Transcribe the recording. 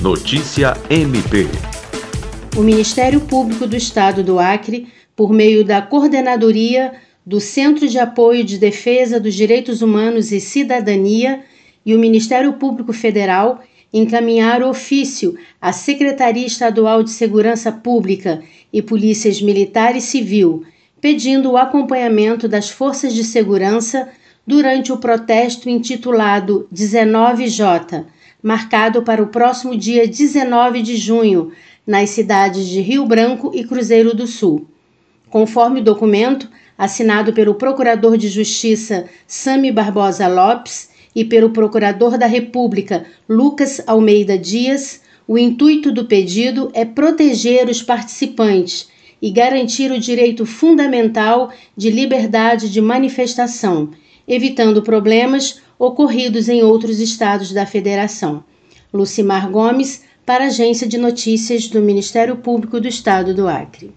Notícia MP. O Ministério Público do Estado do Acre, por meio da Coordenadoria do Centro de Apoio de Defesa dos Direitos Humanos e Cidadania e o Ministério Público Federal, encaminharam ofício à Secretaria Estadual de Segurança Pública e Polícias Militar e Civil, pedindo o acompanhamento das forças de segurança durante o protesto intitulado 19J marcado para o próximo dia 19 de junho, nas cidades de Rio Branco e Cruzeiro do Sul. Conforme o documento, assinado pelo Procurador de Justiça Sami Barbosa Lopes e pelo Procurador da República Lucas Almeida Dias, o intuito do pedido é proteger os participantes e garantir o direito fundamental de liberdade de manifestação, evitando problemas ocorridos em outros estados da Federação. Lucimar Gomes, para a Agência de Notícias do Ministério Público do Estado do Acre.